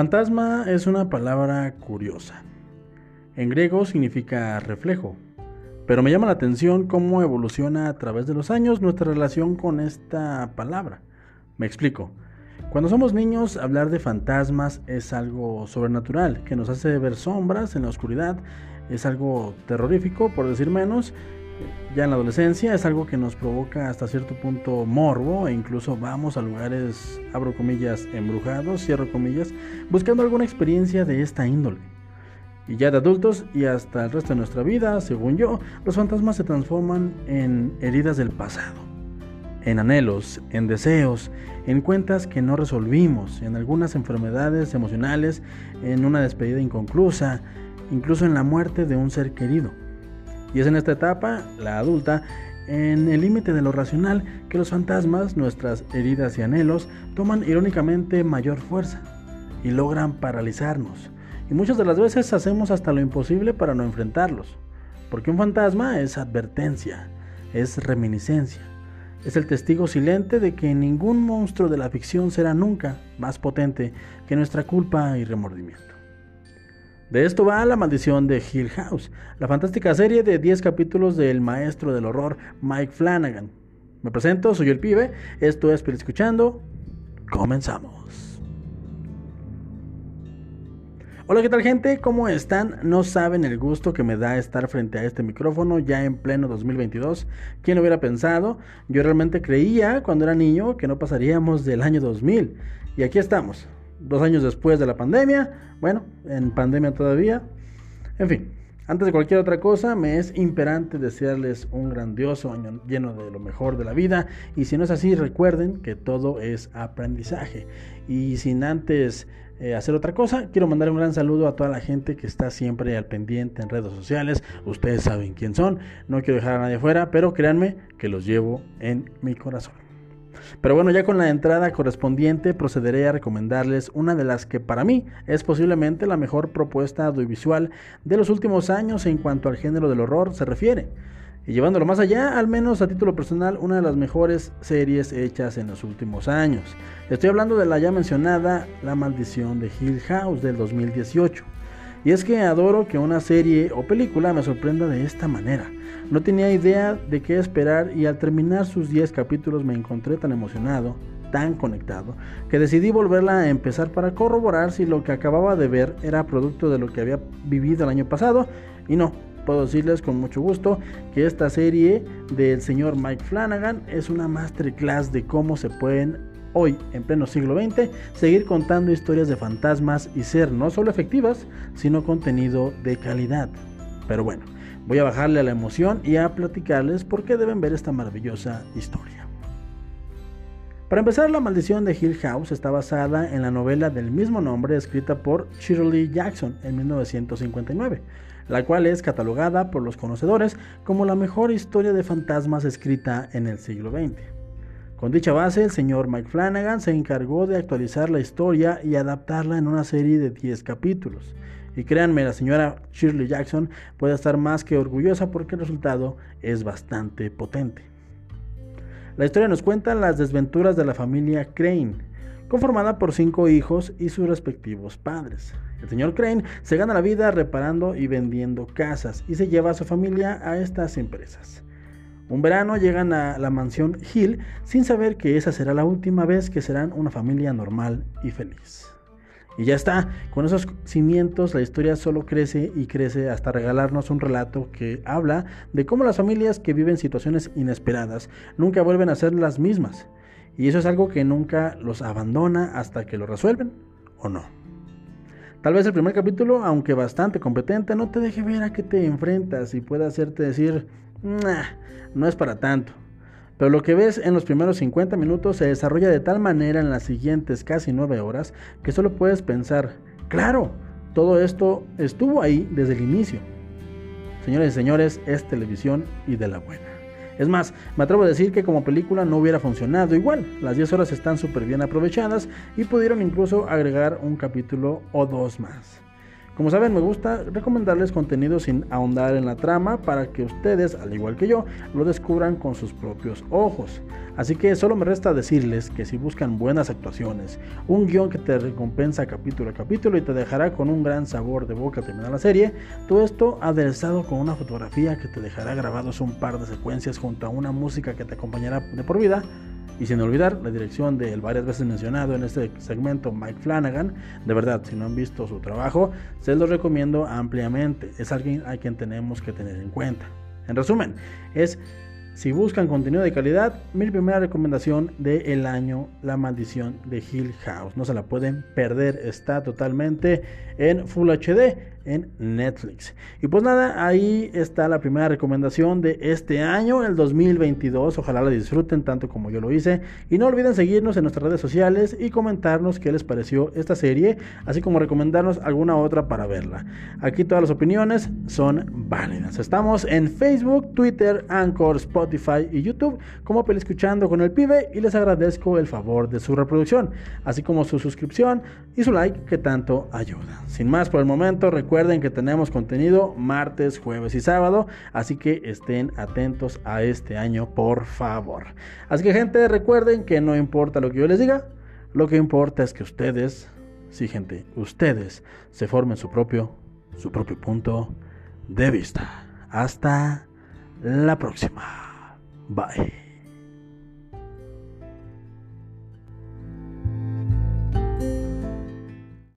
Fantasma es una palabra curiosa. En griego significa reflejo, pero me llama la atención cómo evoluciona a través de los años nuestra relación con esta palabra. Me explico. Cuando somos niños, hablar de fantasmas es algo sobrenatural, que nos hace ver sombras en la oscuridad, es algo terrorífico, por decir menos. Ya en la adolescencia es algo que nos provoca hasta cierto punto morbo e incluso vamos a lugares, abro comillas, embrujados, cierro comillas, buscando alguna experiencia de esta índole. Y ya de adultos y hasta el resto de nuestra vida, según yo, los fantasmas se transforman en heridas del pasado, en anhelos, en deseos, en cuentas que no resolvimos, en algunas enfermedades emocionales, en una despedida inconclusa, incluso en la muerte de un ser querido. Y es en esta etapa, la adulta, en el límite de lo racional, que los fantasmas, nuestras heridas y anhelos, toman irónicamente mayor fuerza y logran paralizarnos. Y muchas de las veces hacemos hasta lo imposible para no enfrentarlos. Porque un fantasma es advertencia, es reminiscencia, es el testigo silente de que ningún monstruo de la ficción será nunca más potente que nuestra culpa y remordimiento. De esto va La maldición de Hill House, la fantástica serie de 10 capítulos del maestro del horror Mike Flanagan. Me presento, soy el pibe, esto es Pero Escuchando, comenzamos. Hola, ¿qué tal gente? ¿Cómo están? No saben el gusto que me da estar frente a este micrófono ya en pleno 2022. ¿Quién lo hubiera pensado? Yo realmente creía cuando era niño que no pasaríamos del año 2000. Y aquí estamos, dos años después de la pandemia, bueno, en pandemia todavía, en fin. Antes de cualquier otra cosa, me es imperante desearles un grandioso año lleno de lo mejor de la vida. Y si no es así, recuerden que todo es aprendizaje. Y sin antes eh, hacer otra cosa, quiero mandar un gran saludo a toda la gente que está siempre al pendiente en redes sociales. Ustedes saben quién son. No quiero dejar a nadie fuera, pero créanme que los llevo en mi corazón. Pero bueno, ya con la entrada correspondiente procederé a recomendarles una de las que para mí es posiblemente la mejor propuesta audiovisual de los últimos años en cuanto al género del horror se refiere. Y llevándolo más allá, al menos a título personal, una de las mejores series hechas en los últimos años. Estoy hablando de la ya mencionada La maldición de Hill House del 2018. Y es que adoro que una serie o película me sorprenda de esta manera. No tenía idea de qué esperar y al terminar sus 10 capítulos me encontré tan emocionado, tan conectado, que decidí volverla a empezar para corroborar si lo que acababa de ver era producto de lo que había vivido el año pasado. Y no, puedo decirles con mucho gusto que esta serie del señor Mike Flanagan es una masterclass de cómo se pueden hoy, en pleno siglo XX, seguir contando historias de fantasmas y ser no solo efectivas, sino contenido de calidad. Pero bueno, voy a bajarle a la emoción y a platicarles por qué deben ver esta maravillosa historia. Para empezar, La maldición de Hill House está basada en la novela del mismo nombre escrita por Shirley Jackson en 1959, la cual es catalogada por los conocedores como la mejor historia de fantasmas escrita en el siglo XX. Con dicha base, el señor Mike Flanagan se encargó de actualizar la historia y adaptarla en una serie de 10 capítulos. Y créanme, la señora Shirley Jackson puede estar más que orgullosa porque el resultado es bastante potente. La historia nos cuenta las desventuras de la familia Crane, conformada por cinco hijos y sus respectivos padres. El señor Crane se gana la vida reparando y vendiendo casas y se lleva a su familia a estas empresas. Un verano llegan a la mansión Hill sin saber que esa será la última vez que serán una familia normal y feliz. Y ya está, con esos cimientos la historia solo crece y crece hasta regalarnos un relato que habla de cómo las familias que viven situaciones inesperadas nunca vuelven a ser las mismas. Y eso es algo que nunca los abandona hasta que lo resuelven o no. Tal vez el primer capítulo, aunque bastante competente, no te deje ver a qué te enfrentas y pueda hacerte decir, no es para tanto. Pero lo que ves en los primeros 50 minutos se desarrolla de tal manera en las siguientes casi 9 horas que solo puedes pensar, claro, todo esto estuvo ahí desde el inicio. Señores y señores, es televisión y de la buena. Es más, me atrevo a decir que como película no hubiera funcionado igual. Las 10 horas están súper bien aprovechadas y pudieron incluso agregar un capítulo o dos más. Como saben, me gusta recomendarles contenido sin ahondar en la trama para que ustedes, al igual que yo, lo descubran con sus propios ojos. Así que solo me resta decirles que si buscan buenas actuaciones, un guion que te recompensa capítulo a capítulo y te dejará con un gran sabor de boca terminar la serie, todo esto aderezado con una fotografía que te dejará grabados un par de secuencias junto a una música que te acompañará de por vida, y sin olvidar la dirección del varias veces mencionado en este segmento Mike Flanagan. De verdad, si no han visto su trabajo, se los recomiendo ampliamente. Es alguien a quien tenemos que tener en cuenta. En resumen, es si buscan contenido de calidad, mi primera recomendación del el año, La Maldición de Hill House. No se la pueden perder, está totalmente en Full HD en Netflix. Y pues nada, ahí está la primera recomendación de este año, el 2022. Ojalá la disfruten tanto como yo lo hice. Y no olviden seguirnos en nuestras redes sociales y comentarnos qué les pareció esta serie, así como recomendarnos alguna otra para verla. Aquí todas las opiniones son válidas. Estamos en Facebook, Twitter, Anchor, Spotify y YouTube como Peli Escuchando con el Pibe y les agradezco el favor de su reproducción, así como su suscripción y su like que tanto ayuda. Sin más por el momento, recuerden Recuerden que tenemos contenido martes, jueves y sábado, así que estén atentos a este año, por favor. Así que gente, recuerden que no importa lo que yo les diga, lo que importa es que ustedes, sí gente, ustedes se formen su propio, su propio punto de vista. Hasta la próxima. Bye.